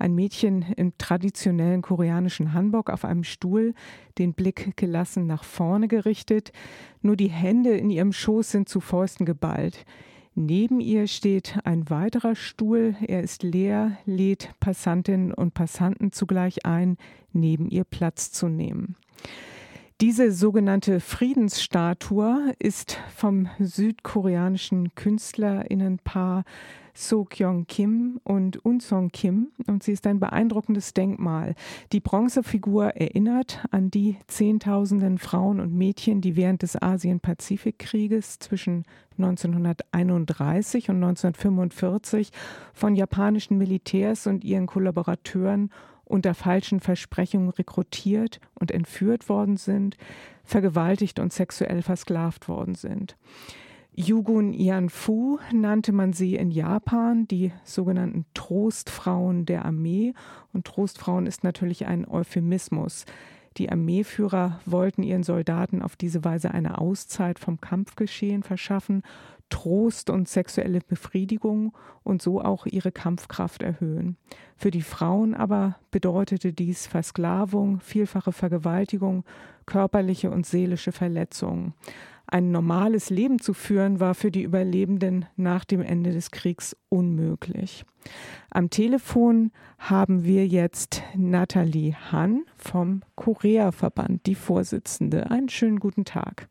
Ein Mädchen im traditionellen koreanischen Hanbok auf einem Stuhl, den Blick gelassen nach vorne gerichtet. Nur die Hände in ihrem Schoß sind zu Fäusten geballt. Neben ihr steht ein weiterer Stuhl. Er ist leer, lädt Passantinnen und Passanten zugleich ein, neben ihr Platz zu nehmen. Diese sogenannte Friedensstatue ist vom südkoreanischen Künstlerinnenpaar So Kyung Kim und Un Song Kim und sie ist ein beeindruckendes Denkmal. Die Bronzefigur erinnert an die Zehntausenden Frauen und Mädchen, die während des Asien-Pazifik-Krieges zwischen 1931 und 1945 von japanischen Militärs und ihren Kollaborateuren unter falschen Versprechungen rekrutiert und entführt worden sind, vergewaltigt und sexuell versklavt worden sind. Yugun Yanfu nannte man sie in Japan, die sogenannten Trostfrauen der Armee. Und Trostfrauen ist natürlich ein Euphemismus. Die Armeeführer wollten ihren Soldaten auf diese Weise eine Auszeit vom Kampfgeschehen verschaffen, Trost und sexuelle Befriedigung und so auch ihre Kampfkraft erhöhen. Für die Frauen aber bedeutete dies Versklavung, vielfache Vergewaltigung, körperliche und seelische Verletzungen. Ein normales Leben zu führen war für die Überlebenden nach dem Ende des Kriegs unmöglich. Am Telefon haben wir jetzt Nathalie Hahn vom Korea-Verband, die Vorsitzende. Einen schönen guten Tag.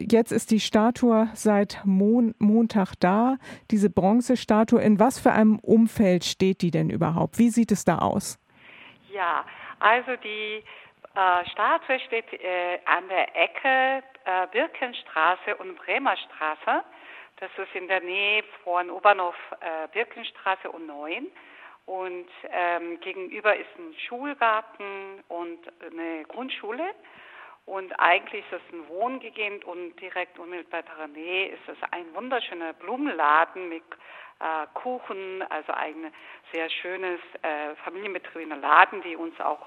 Jetzt ist die Statue seit Mon Montag da, diese Bronzestatue. In was für einem Umfeld steht die denn überhaupt? Wie sieht es da aus? Ja, also die äh, Statue steht äh, an der Ecke äh, Birkenstraße und Bremerstraße. Das ist in der Nähe von U-Bahnhof äh, Birkenstraße und 9. Und ähm, gegenüber ist ein Schulgarten und eine Grundschule. Und eigentlich ist es ein Wohngegend und direkt unmittelbar Nähe ist es ein wunderschöner Blumenladen mit äh, Kuchen, also ein sehr schönes äh, familienbetriebener Laden, die uns auch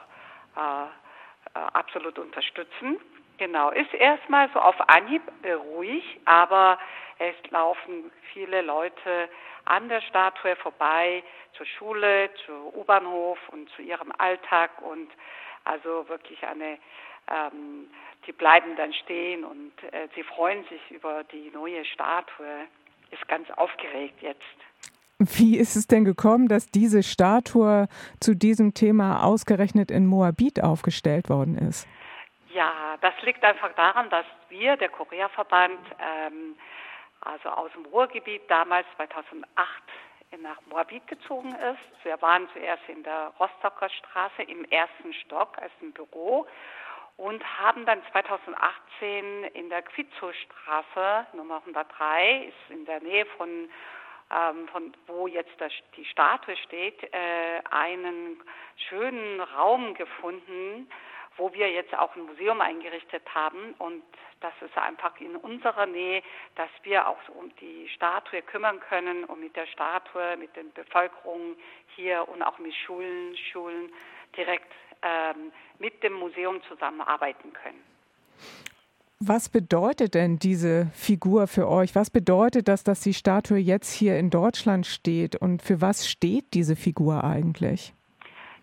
äh, äh, absolut unterstützen. Genau, ist erstmal so auf Anhieb ruhig, aber es laufen viele Leute an der Statue vorbei, zur Schule, zu U-Bahnhof und zu ihrem Alltag und also wirklich eine ähm, die bleiben dann stehen und äh, sie freuen sich über die neue Statue. Ist ganz aufgeregt jetzt. Wie ist es denn gekommen, dass diese Statue zu diesem Thema ausgerechnet in Moabit aufgestellt worden ist? Ja, das liegt einfach daran, dass wir, der Korea-Verband, ähm, also aus dem Ruhrgebiet damals 2008 nach Moabit gezogen ist. Wir waren zuerst in der Rostocker Straße im ersten Stock als ein Büro und haben dann 2018 in der Quizzo-Straße Nummer 103, ist in der Nähe von, ähm, von wo jetzt das, die Statue steht, äh, einen schönen Raum gefunden, wo wir jetzt auch ein Museum eingerichtet haben. Und das ist einfach in unserer Nähe, dass wir auch um die Statue kümmern können und mit der Statue, mit den Bevölkerungen hier und auch mit Schulen, Schulen direkt ähm, mit dem Museum zusammenarbeiten können. Was bedeutet denn diese Figur für euch? Was bedeutet das, dass die Statue jetzt hier in Deutschland steht? Und für was steht diese Figur eigentlich?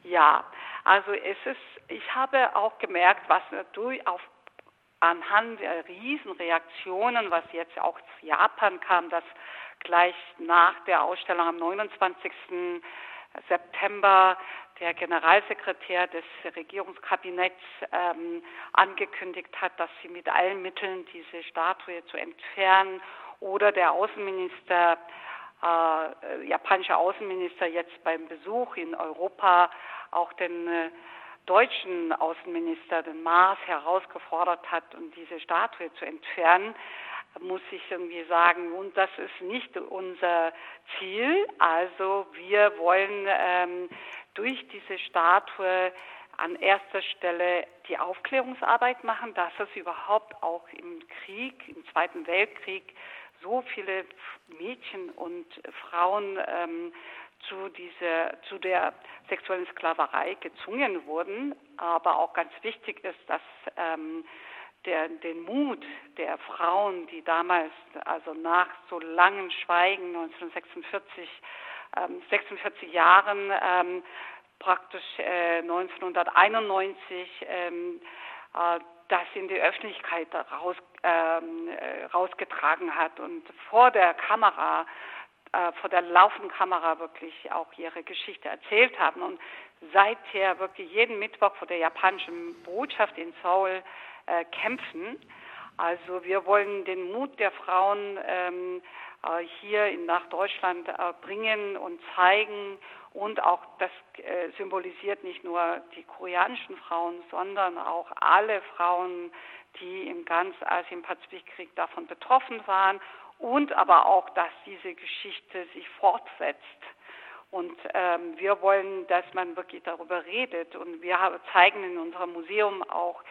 Ja, also es ist, ich habe auch gemerkt, was natürlich auf anhand der Riesenreaktionen, was jetzt auch aus Japan kam, dass gleich nach der Ausstellung am 29. September der Generalsekretär des Regierungskabinetts ähm, angekündigt hat, dass sie mit allen Mitteln diese Statue zu entfernen oder der Außenminister, äh, japanische Außenminister jetzt beim Besuch in Europa auch den äh, deutschen Außenminister, den Maas, herausgefordert hat, um diese Statue zu entfernen muss ich irgendwie sagen, und das ist nicht unser Ziel. Also wir wollen ähm, durch diese Statue an erster Stelle die Aufklärungsarbeit machen, dass es überhaupt auch im Krieg, im Zweiten Weltkrieg, so viele Mädchen und Frauen ähm, zu dieser, zu der sexuellen Sklaverei gezwungen wurden. Aber auch ganz wichtig ist, dass ähm, der, den Mut der Frauen, die damals, also nach so langem Schweigen 1946, ähm, 46 Jahren, ähm, praktisch äh, 1991 ähm, äh, das in die Öffentlichkeit raus, ähm, äh, rausgetragen hat und vor der Kamera, äh, vor der laufenden Kamera wirklich auch ihre Geschichte erzählt haben. Und seither wirklich jeden Mittwoch vor der japanischen Botschaft in Seoul äh, kämpfen. Also wir wollen den Mut der Frauen ähm, äh, hier in, nach Deutschland äh, bringen und zeigen und auch das äh, symbolisiert nicht nur die koreanischen Frauen, sondern auch alle Frauen, die im ganzen Asien-Pazifikkrieg davon betroffen waren und aber auch, dass diese Geschichte sich fortsetzt. Und ähm, wir wollen, dass man wirklich darüber redet. Und wir zeigen in unserem Museum auch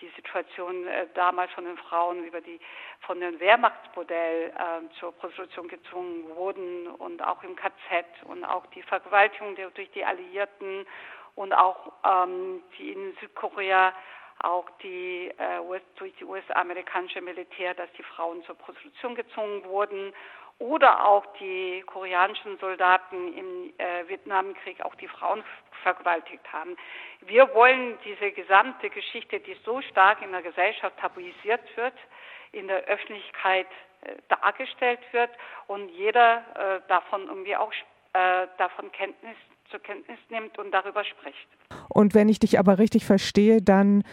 die Situation äh, damals von den Frauen über die von dem Wehrmachtsmodell äh, zur Prostitution gezwungen wurden und auch im KZ und auch die Vergewaltigung der, durch die Alliierten und auch die in Südkorea auch die äh, US, durch die US-amerikanische Militär, dass die Frauen zur Prostitution gezwungen wurden oder auch die koreanischen Soldaten im äh, Vietnamkrieg auch die Frauen vergewaltigt haben. Wir wollen diese gesamte Geschichte, die so stark in der Gesellschaft tabuisiert wird, in der Öffentlichkeit äh, dargestellt wird und jeder äh, davon irgendwie auch äh, davon Kenntnis zur Kenntnis nimmt und darüber spricht. Und wenn ich dich aber richtig verstehe, dann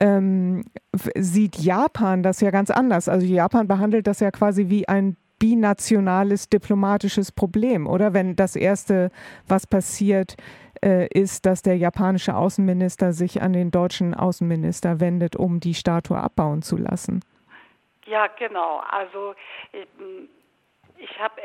ähm, sieht Japan das ja ganz anders. Also Japan behandelt das ja quasi wie ein binationales diplomatisches Problem, oder? Wenn das Erste, was passiert, äh, ist, dass der japanische Außenminister sich an den deutschen Außenminister wendet, um die Statue abbauen zu lassen. Ja, genau. Also ich, ich habe,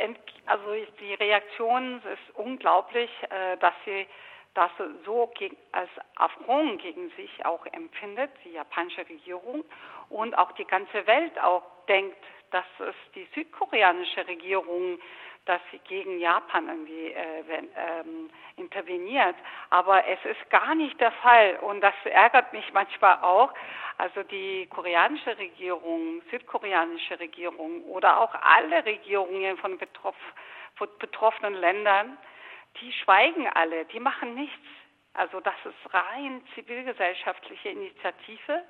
also die Reaktion ist unglaublich, äh, dass sie das so als Affront gegen sich auch empfindet, die japanische Regierung und auch die ganze Welt auch denkt, dass es die südkoreanische Regierung, dass sie gegen Japan irgendwie äh, wenn, ähm, interveniert. Aber es ist gar nicht der Fall und das ärgert mich manchmal auch. Also die koreanische Regierung, südkoreanische Regierung oder auch alle Regierungen von, betroff, von betroffenen Ländern, die schweigen alle, die machen nichts. Also das ist rein zivilgesellschaftliche Initiative.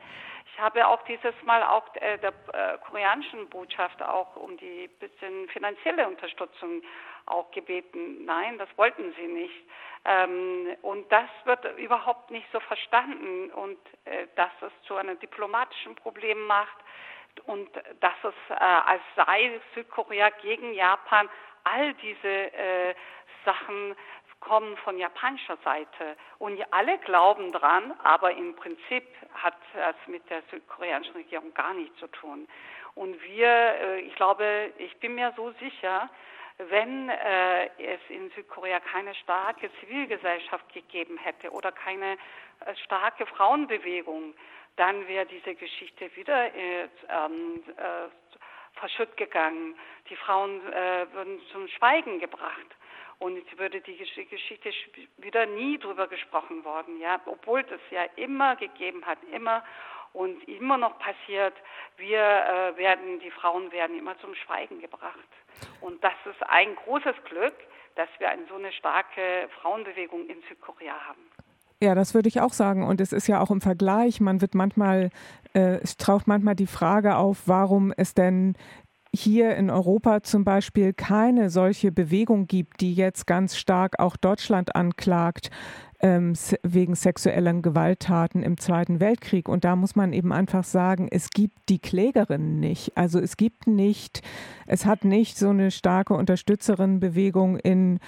Ich habe auch dieses Mal auch äh, der äh, koreanischen Botschaft auch um die bisschen finanzielle Unterstützung auch gebeten. Nein, das wollten sie nicht. Ähm, und das wird überhaupt nicht so verstanden und äh, dass es zu einem diplomatischen Problem macht und dass es als sei Südkorea gegen Japan all diese Sachen kommen von japanischer Seite. Und alle glauben dran, aber im Prinzip hat es mit der südkoreanischen Regierung gar nichts zu tun. Und wir, äh, ich glaube, ich bin mir so sicher, wenn äh, es in Südkorea keine starke Zivilgesellschaft gegeben hätte oder keine äh, starke Frauenbewegung, dann wäre diese Geschichte wieder äh, ähm, äh, verschütt gegangen. Die Frauen würden zum Schweigen gebracht und es würde die Geschichte wieder nie drüber gesprochen worden, ja, obwohl das ja immer gegeben hat, immer und immer noch passiert. Wir äh, werden, die Frauen werden immer zum Schweigen gebracht. Und das ist ein großes Glück, dass wir eine so eine starke Frauenbewegung in Südkorea haben. Ja, das würde ich auch sagen. Und es ist ja auch im Vergleich, man wird manchmal, äh, es taucht manchmal die Frage auf, warum es denn hier in Europa zum Beispiel keine solche Bewegung gibt, die jetzt ganz stark auch Deutschland anklagt ähm, wegen sexuellen Gewalttaten im Zweiten Weltkrieg. Und da muss man eben einfach sagen, es gibt die Klägerinnen nicht. Also es gibt nicht, es hat nicht so eine starke Unterstützerinnenbewegung in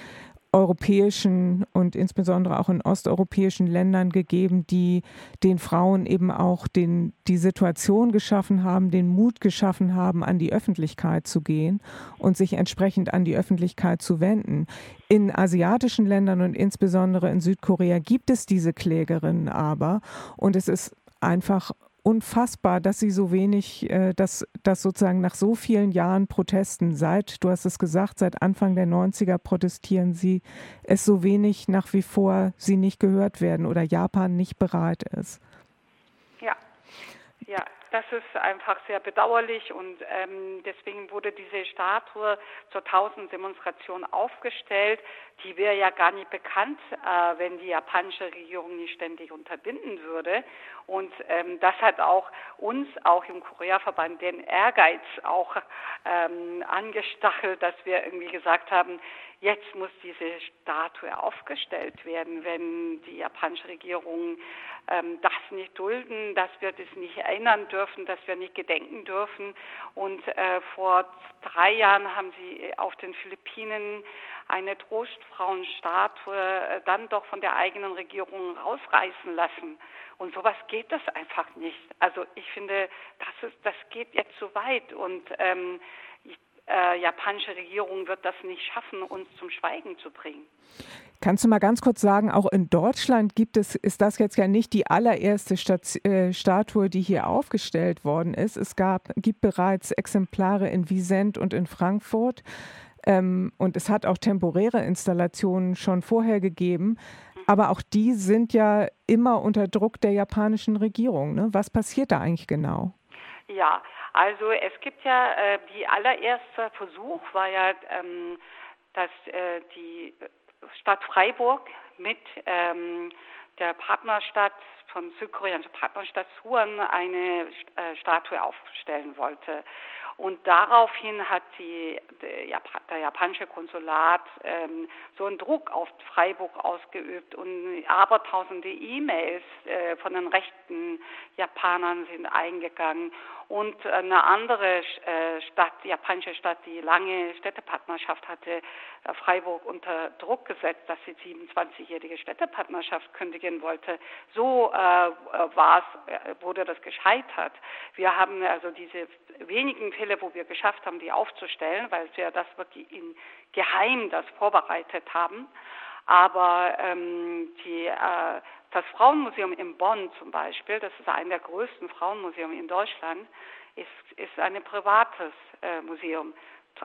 europäischen und insbesondere auch in osteuropäischen Ländern gegeben, die den Frauen eben auch den, die Situation geschaffen haben, den Mut geschaffen haben, an die Öffentlichkeit zu gehen und sich entsprechend an die Öffentlichkeit zu wenden. In asiatischen Ländern und insbesondere in Südkorea gibt es diese Klägerinnen aber und es ist einfach unfassbar, dass sie so wenig, äh, dass, dass sozusagen nach so vielen Jahren Protesten, seit, du hast es gesagt, seit Anfang der 90er protestieren sie, es so wenig nach wie vor sie nicht gehört werden oder Japan nicht bereit ist. Ja, ja, das ist einfach sehr bedauerlich und ähm, deswegen wurde diese Statue zur Tausenddemonstration aufgestellt. Die wäre ja gar nicht bekannt, äh, wenn die japanische Regierung nicht ständig unterbinden würde. Und ähm, das hat auch uns, auch im Korea-Verband, den Ehrgeiz auch ähm, angestachelt, dass wir irgendwie gesagt haben, jetzt muss diese Statue aufgestellt werden, wenn die japanische Regierung ähm, das nicht dulden, dass wir das nicht erinnern dürfen, dass wir nicht gedenken dürfen. Und äh, vor drei Jahren haben sie auf den Philippinen eine Trostfrauenstatue äh, dann doch von der eigenen Regierung rausreißen lassen. Und sowas geht das einfach nicht. Also ich finde, das, ist, das geht jetzt zu weit und ähm, äh, japanische Regierung wird das nicht schaffen, uns zum Schweigen zu bringen. Kannst du mal ganz kurz sagen, auch in Deutschland gibt es, ist das jetzt ja nicht die allererste Stat äh, Statue, die hier aufgestellt worden ist. Es gab, gibt bereits Exemplare in Wiesent und in Frankfurt. Ähm, und es hat auch temporäre Installationen schon vorher gegeben. Aber auch die sind ja immer unter Druck der japanischen Regierung. Ne? Was passiert da eigentlich genau? Ja, also es gibt ja, äh, die allererste Versuch war ja, ähm, dass äh, die Stadt Freiburg mit ähm, der Partnerstadt von südkoreanischer Partnerstadt Suwon eine äh, Statue aufstellen wollte. Und daraufhin hat die, der, der japanische Konsulat ähm, so einen Druck auf Freiburg ausgeübt und abertausende E-Mails äh, von den rechten Japanern sind eingegangen. Und eine andere äh, Stadt, japanische Stadt, die lange Städtepartnerschaft hatte, äh, Freiburg unter Druck gesetzt, dass sie 27-jährige Städtepartnerschaft kündigen wollte. So äh, war es, äh, wurde das gescheitert. Wir haben also diese wenigen Fälle, wo wir geschafft haben, die aufzustellen, weil wir das wirklich in Geheim das vorbereitet haben. Aber ähm, die, äh, das Frauenmuseum in Bonn zum Beispiel, das ist einer der größten Frauenmuseum in Deutschland, ist, ist ein privates äh, Museum.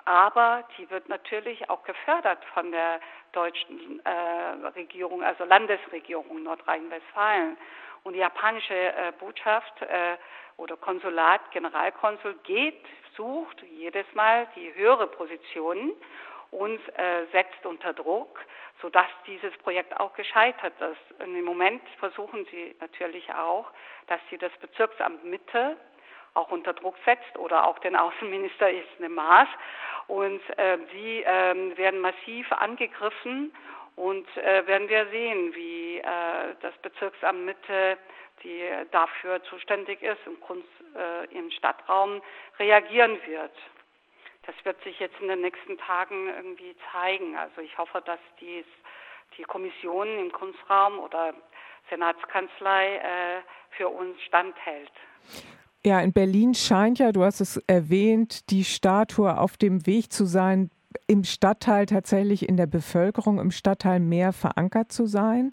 Aber die wird natürlich auch gefördert von der deutschen äh, Regierung, also Landesregierung Nordrhein-Westfalen. Und die japanische äh, Botschaft äh, oder Konsulat, Generalkonsul geht, sucht jedes Mal die höhere Positionen und äh, setzt unter Druck, sodass dieses Projekt auch gescheitert ist. Und im Moment versuchen sie natürlich auch, dass sie das Bezirksamt Mitte auch unter Druck setzt oder auch den Außenminister ist eine Maß. Und äh, die äh, werden massiv angegriffen und äh, werden wir sehen, wie äh, das Bezirksamt Mitte, die dafür zuständig ist, im, Kunst, äh, im Stadtraum reagieren wird. Das wird sich jetzt in den nächsten Tagen irgendwie zeigen. Also ich hoffe, dass dies, die Kommission im Kunstraum oder Senatskanzlei äh, für uns standhält. Ja, in Berlin scheint ja, du hast es erwähnt, die Statue auf dem Weg zu sein, im Stadtteil tatsächlich in der Bevölkerung im Stadtteil mehr verankert zu sein.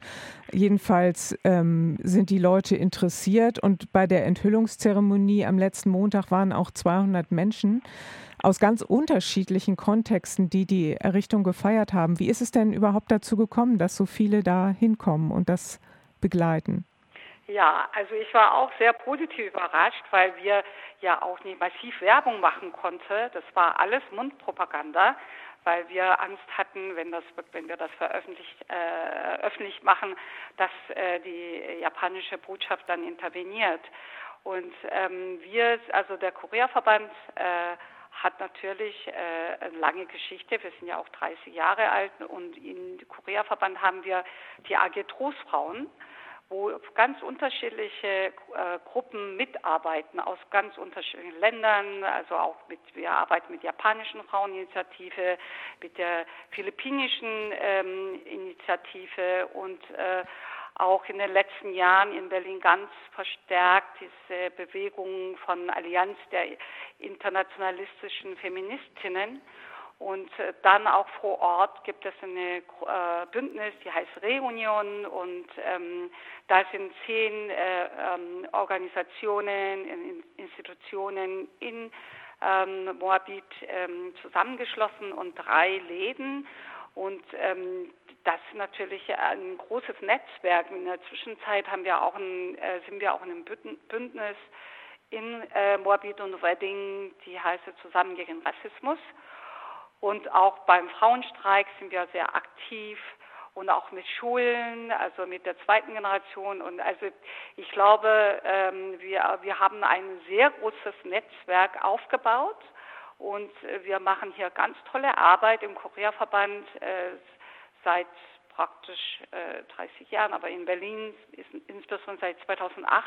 Jedenfalls ähm, sind die Leute interessiert und bei der Enthüllungszeremonie am letzten Montag waren auch 200 Menschen aus ganz unterschiedlichen Kontexten, die die Errichtung gefeiert haben. Wie ist es denn überhaupt dazu gekommen, dass so viele da hinkommen und das begleiten? Ja, also ich war auch sehr positiv überrascht, weil wir ja auch nicht massiv Werbung machen konnten. Das war alles Mundpropaganda, weil wir Angst hatten, wenn das, wenn wir das veröffentlicht, äh, öffentlich machen, dass äh, die japanische Botschaft dann interveniert. Und ähm, wir, also der Koreaverband, äh, hat natürlich äh, eine lange Geschichte. Wir sind ja auch 30 Jahre alt und im Koreaverband haben wir die AG Trostfrauen wo ganz unterschiedliche äh, Gruppen mitarbeiten aus ganz unterschiedlichen Ländern. Also auch mit, wir arbeiten mit japanischen Fraueninitiative, mit der philippinischen ähm, Initiative und äh, auch in den letzten Jahren in Berlin ganz verstärkt diese Bewegung von Allianz der internationalistischen Feministinnen. Und äh, dann auch vor Ort gibt es eine äh, Bündnis, die heißt Reunion und ähm, da sind zehn äh, ähm, Organisationen, in, Institutionen in ähm, Moabit ähm, zusammengeschlossen und drei Läden und ähm, das ist natürlich ein großes Netzwerk. In der Zwischenzeit haben wir auch ein, äh, sind wir auch in einem Bündnis in äh, Moabit und Wedding, die heißt Zusammen gegen Rassismus. Und auch beim Frauenstreik sind wir sehr aktiv und auch mit Schulen, also mit der zweiten Generation. Und also ich glaube, ähm, wir, wir haben ein sehr großes Netzwerk aufgebaut und äh, wir machen hier ganz tolle Arbeit im Korea-Verband äh, seit praktisch äh, 30 Jahren, aber in Berlin ist insbesondere seit 2008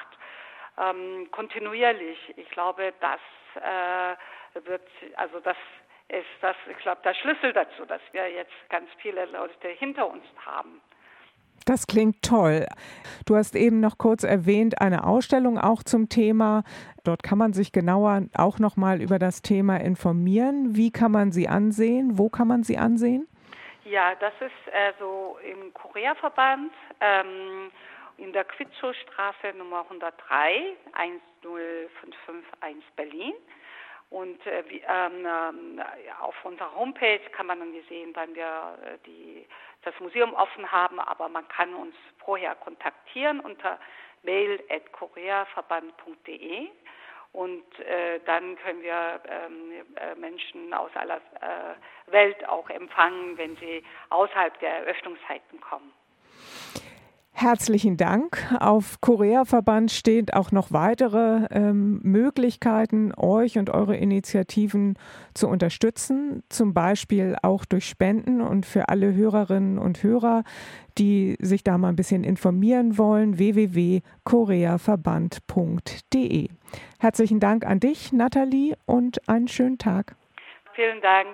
ähm, kontinuierlich. Ich glaube, das äh, wird, also das ist das, ich glaube, der Schlüssel dazu, dass wir jetzt ganz viele Leute hinter uns haben. Das klingt toll. Du hast eben noch kurz erwähnt, eine Ausstellung auch zum Thema. Dort kann man sich genauer auch noch mal über das Thema informieren. Wie kann man sie ansehen? Wo kann man sie ansehen? Ja, das ist äh, so im Korea-Verband ähm, in der Quitschow-Straße Nummer 103 10551 Berlin. Und äh, wie, ähm, äh, auf unserer Homepage kann man dann sehen, wann wir äh, die, das Museum offen haben, aber man kann uns vorher kontaktieren unter mail.koreaverband.de und äh, dann können wir ähm, äh, Menschen aus aller äh, Welt auch empfangen, wenn sie außerhalb der Eröffnungszeiten kommen. Herzlichen Dank. Auf Korea-Verband stehen auch noch weitere ähm, Möglichkeiten, euch und eure Initiativen zu unterstützen, zum Beispiel auch durch Spenden und für alle Hörerinnen und Hörer, die sich da mal ein bisschen informieren wollen, www.koreaverband.de. Herzlichen Dank an dich, Nathalie, und einen schönen Tag. Vielen Dank.